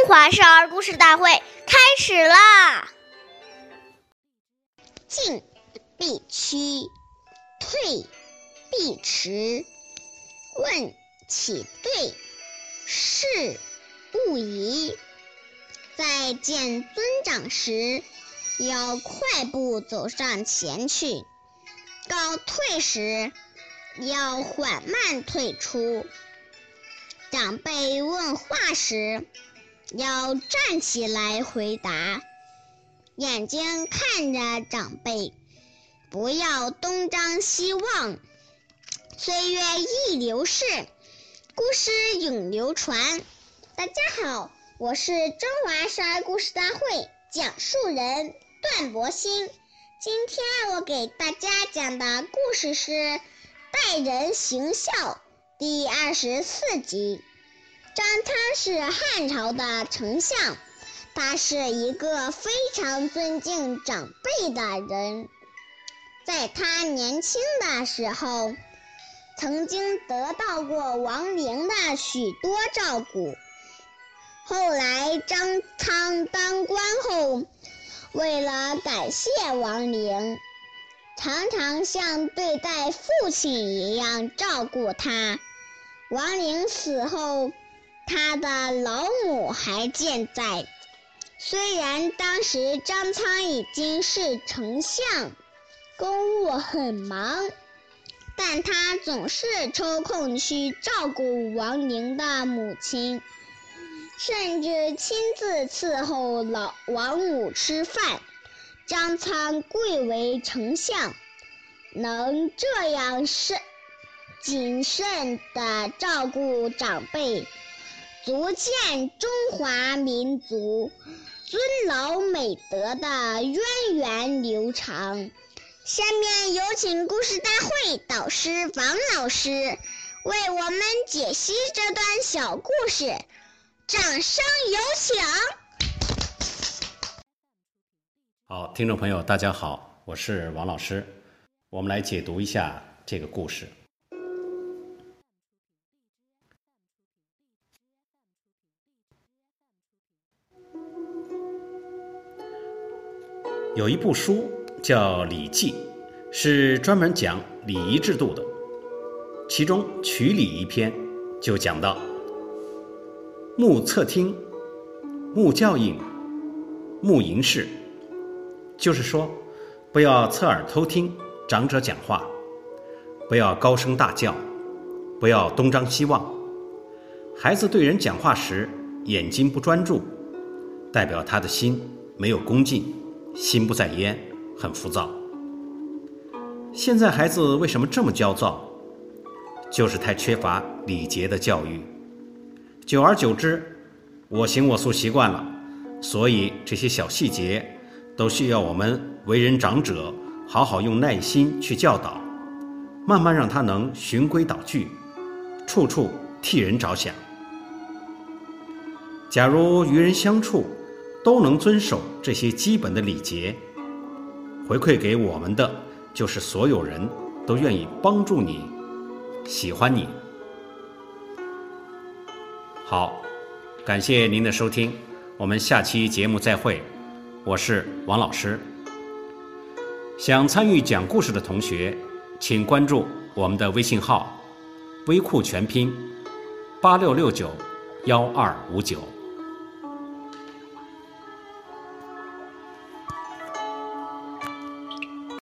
中华少儿故事大会开始啦！进必趋，退必迟。问起对，事不疑。在见尊长时，要快步走上前去；告退时，要缓慢退出。长辈问话时，要站起来回答，眼睛看着长辈，不要东张西望。岁月易流逝，故事永流传。大家好，我是中华少儿故事大会讲述人段博鑫。今天我给大家讲的故事是《待人行孝》第二十四集。张苍是汉朝的丞相，他是一个非常尊敬长辈的人。在他年轻的时候，曾经得到过王陵的许多照顾。后来张苍当官后，为了感谢王陵，常常像对待父亲一样照顾他。王陵死后。他的老母还健在，虽然当时张苍已经是丞相，公务很忙，但他总是抽空去照顾王陵的母亲，甚至亲自伺候老王母吃饭。张苍贵为丞相，能这样慎谨慎地照顾长辈。足见中华民族尊老美德的源远流长。下面有请故事大会导师王老师为我们解析这段小故事，掌声有请。好，听众朋友，大家好，我是王老师，我们来解读一下这个故事。有一部书叫《礼记》，是专门讲礼仪制度的。其中《曲礼》一篇就讲到：目侧听，目教应，目迎视。就是说，不要侧耳偷听长者讲话，不要高声大叫，不要东张西望。孩子对人讲话时，眼睛不专注，代表他的心没有恭敬。心不在焉，很浮躁。现在孩子为什么这么焦躁？就是太缺乏礼节的教育。久而久之，我行我素习惯了，所以这些小细节都需要我们为人长者好好用耐心去教导，慢慢让他能循规蹈矩，处处替人着想。假如与人相处，都能遵守这些基本的礼节，回馈给我们的就是所有人都愿意帮助你、喜欢你。好，感谢您的收听，我们下期节目再会。我是王老师。想参与讲故事的同学，请关注我们的微信号“微库全拼八六六九幺二五九”。